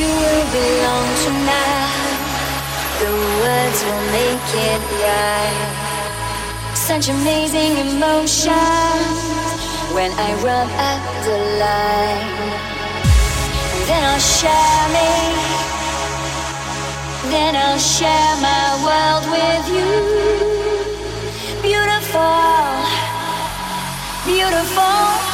you will belong. The words will make it right. Such amazing emotion when I run up the line. Then I'll share me. Then I'll share my world with you. Beautiful, beautiful.